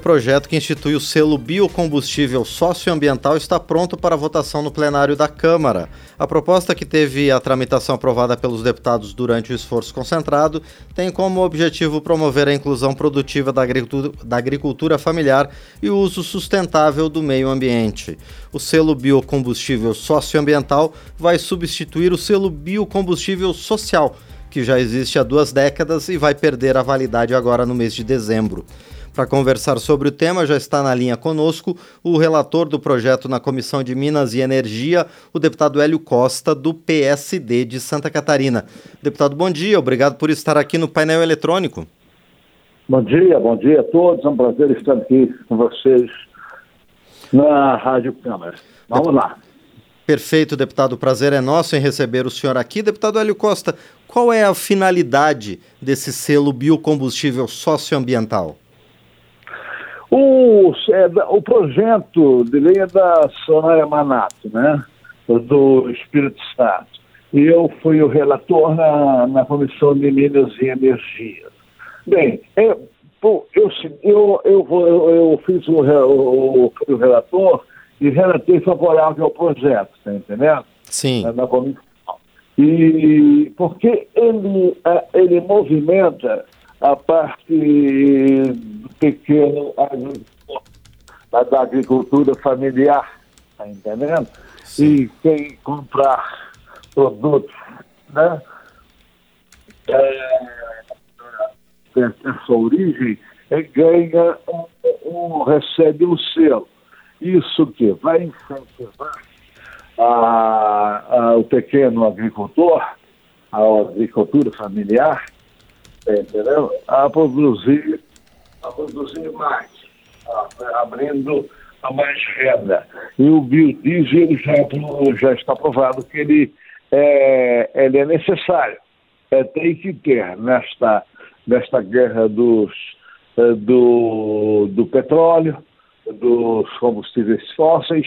O projeto que institui o selo biocombustível socioambiental está pronto para votação no plenário da Câmara. A proposta, que teve a tramitação aprovada pelos deputados durante o esforço concentrado, tem como objetivo promover a inclusão produtiva da agricultura, da agricultura familiar e o uso sustentável do meio ambiente. O selo biocombustível socioambiental vai substituir o selo biocombustível social, que já existe há duas décadas e vai perder a validade agora no mês de dezembro. Para conversar sobre o tema, já está na linha conosco o relator do projeto na Comissão de Minas e Energia, o deputado Hélio Costa, do PSD de Santa Catarina. Deputado, bom dia, obrigado por estar aqui no painel eletrônico. Bom dia, bom dia a todos, é um prazer estar aqui com vocês na Rádio Câmara. Vamos lá. Perfeito, deputado. O prazer é nosso em receber o senhor aqui. Deputado Hélio Costa, qual é a finalidade desse selo biocombustível socioambiental? O, é, o projeto de lei é da Soraya Manato, né? Do Espírito Santo. E eu fui o relator na, na Comissão de Minas e Energia. Bem, é, eu, eu, eu, eu, eu, eu fiz o, o, o, relator e relatei favorável ao projeto, tá entendendo? Sim. Na, na comissão. E porque ele, ele movimenta a parte pequeno agricultor, da agricultura familiar, tá entendendo? Sim. E quem comprar produtos, né? É, essa origem é, ganha um, um, recebe um selo. Isso que vai incentivar a, a, o pequeno agricultor, a agricultura familiar, entendeu? A produzir, a produzir mais, a, abrindo a mais renda. E o biodiesel já, já está provado que ele é, ele é necessário. É, tem que ter nesta, nesta guerra dos, é, do, do petróleo, dos combustíveis fósseis.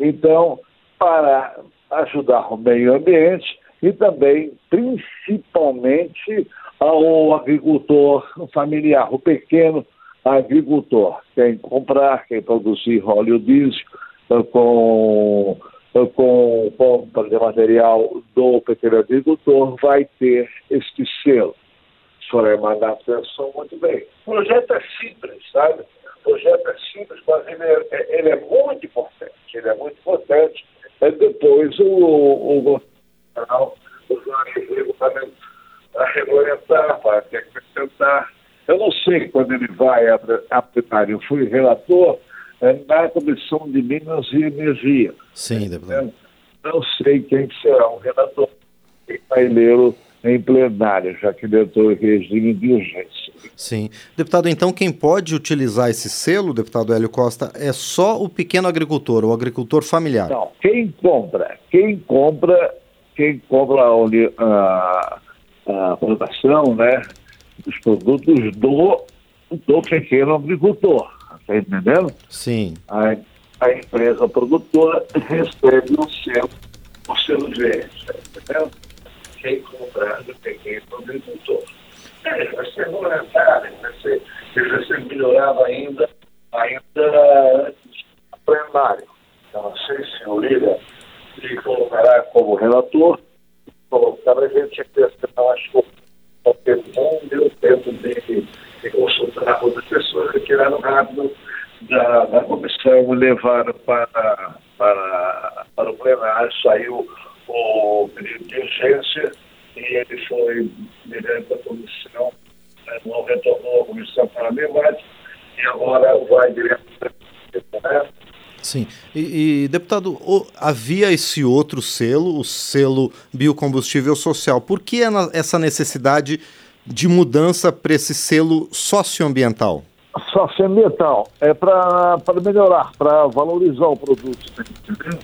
Então, para ajudar o meio ambiente e também, principalmente, ao agricultor familiar, o pequeno agricultor. Quem comprar, quem produzir óleo diesel eh, com, eh, com compra de material do pequeno agricultor vai ter este selo. Soraya Mandato pensou muito bem. O projeto é simples, sabe? O projeto é simples, mas ele é, é ele é muito importante. Ele é muito importante. É depois o, o governo regulamento a regulamentar, para acrescentar. Eu não sei quando ele vai a plenário. Eu fui relator é, na Comissão de Minas e Energia. Sim, deputado. Não sei quem será o relator que vai lê-lo em plenário, já que ele entrou em regime de urgência. Sim. Deputado, então quem pode utilizar esse selo, deputado Hélio Costa, é só o pequeno agricultor, o agricultor familiar? Não, quem compra, quem compra, quem compra a, a plantação né, dos produtos do, do pequeno agricultor. Está entendendo? Sim. A, a empresa produtora recebe o selo, o selo verde. Está entendendo? Quem comprar do pequeno agricultor. É, vai ser regulamentado, vai ser, vai ser melhorado ainda, ainda plenário. Eu não sei se o líder se colocará como relator, colocar a gente tinha que ter não que não deu tempo de, de consultar outras pessoas que tiraram rápido da, da comissão levaram para, para, para o plenário, saiu o pedido de urgência e ele foi direto à comissão, né, não retornou à comissão para debate e agora vai direto para Sim. E, e, deputado, havia esse outro selo, o selo biocombustível social. Por que essa necessidade de mudança para esse selo socioambiental? Socioambiental é para melhorar, para valorizar o produto, tá entendeu?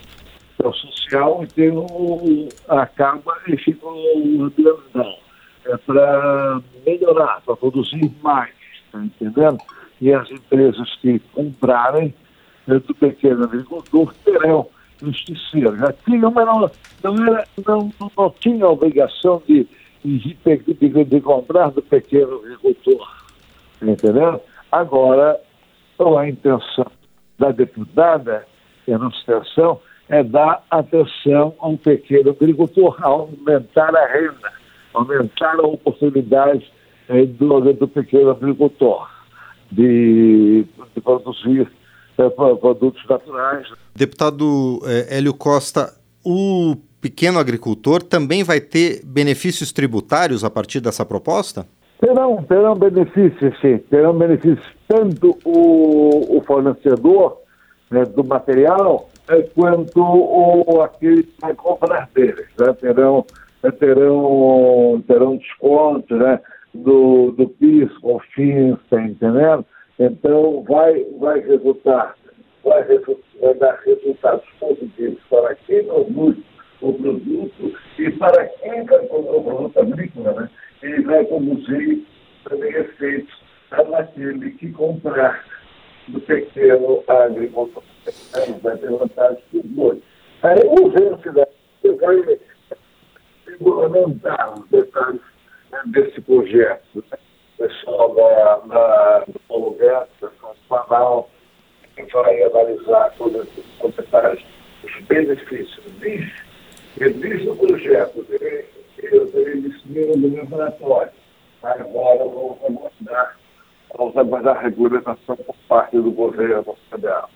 É o social, então acaba e fica o ambiental. É para melhorar, para produzir mais, tá entendendo? E as empresas que comprarem do pequeno agricultor terão justiceiro. Já tinha, mas não, não, era, não, não tinha a obrigação de, de, de, de comprar do pequeno agricultor. Entendeu? Agora a intenção da deputada, em anunciação, é dar atenção ao pequeno agricultor, aumentar a renda, aumentar a oportunidade eh, do, do pequeno agricultor de, de produzir produtos naturais. Deputado eh, Hélio Costa, o pequeno agricultor também vai ter benefícios tributários a partir dessa proposta? Terão, terão benefícios, sim. Terão benefícios tanto o, o fornecedor né, do material é, quanto o, aquele que vai comprar deles. Né? Terão, é, terão, terão desconto né, do, do PIS, COFINS, está entendendo? Então vai, vai resultar, vai, vai dar resultados positivos para quem produz o produto e para quem vai o produto agrícola, né? Ele vai conduzir também efeitos naquele que comprar do pequeno agricultor. Vai ter vantagem dos dois. Aí o vencedor vai regulamentar os detalhes né, desse projeto. Né? O pessoal da, da, do Paulo Guedes, pessoal do Planal, que vai analisar todos esses detalhes, os benefícios. Diz, diz o projeto, ele, no meu relatório. Agora vamos aguardar vamos aguardar a regulamentação por parte do governo federal.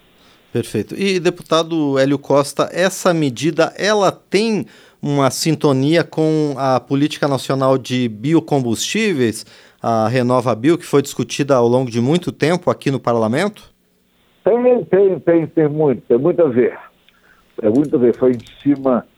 Perfeito. E, deputado Hélio Costa, essa medida, ela tem uma sintonia com a Política Nacional de Biocombustíveis, a Renova Bio, que foi discutida ao longo de muito tempo aqui no parlamento? Tem, tem, tem, tem muito, tem muito a ver. Tem muito a ver. Foi em cima é,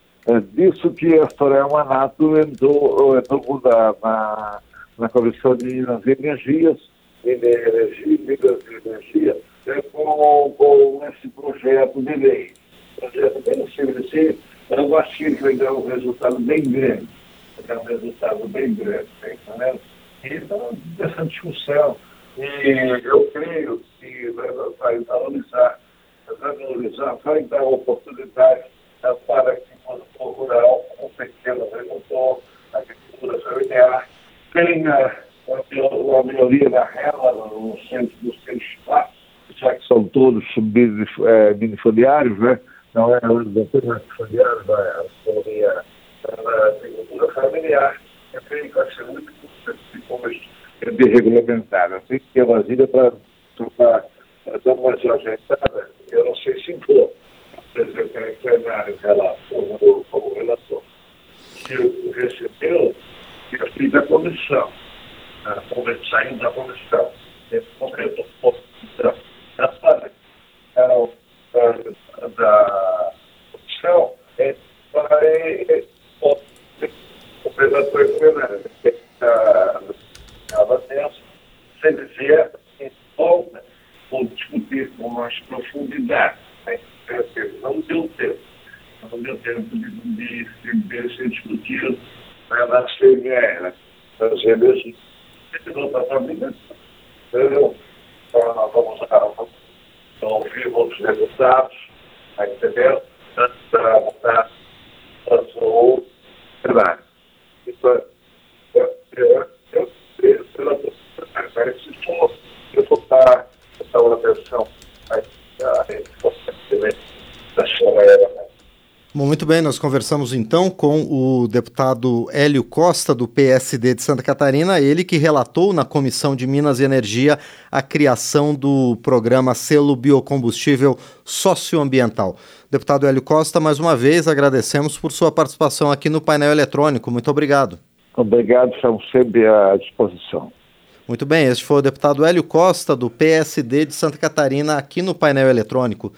disso que a Soraya Manato entrou, entrou na, na, na Comissão de Minas e Energias, energia, Minas e Energia, é, com, com esse projeto de lei. Projeto bem simples assim, eu acho que vai dar um resultado bem grande. Vai dar um resultado bem grande, tá entendendo? Então, essa discussão, e eu creio que vai, valorizar, vai valorizar, vai dar oportunidade uh, para que produtor rural, o pequeno agricultor, a agricultura familiar, tenha uma melhoria da renda no centro do seu espaço, já que são todos minifoliários, né? Não é o minifoliário, não é a da agricultura familiar. Eu creio que vai ser muito importante de regulamentar. Sei que a Brasília para dar uma ajeitada, eu não sei se for apresentar em plenário relator, como relator. Se recebeu, eu fiz a comissão saindo da comissão, nesse momento, da da comissão, vai o presidente plenário, estava tenso, se ele vier em volta, ou discutir com mais profundidade, né? não deu tempo, não deu tempo de, de, de, ser discutido na CMR, né? Nas eleições família. Então, nós vamos ouvir outros resultados, entendendo? Antes para mudar tanto ou cenário. Então, eu, eu, eu, pela muito bem, nós conversamos então com o deputado Hélio Costa, do PSD de Santa Catarina, ele que relatou na Comissão de Minas e Energia a criação do programa Selo Biocombustível Socioambiental. Deputado Hélio Costa, mais uma vez agradecemos por sua participação aqui no painel eletrônico. Muito obrigado. Obrigado, estamos sempre à disposição. Muito bem, este foi o deputado Hélio Costa, do PSD de Santa Catarina, aqui no painel eletrônico.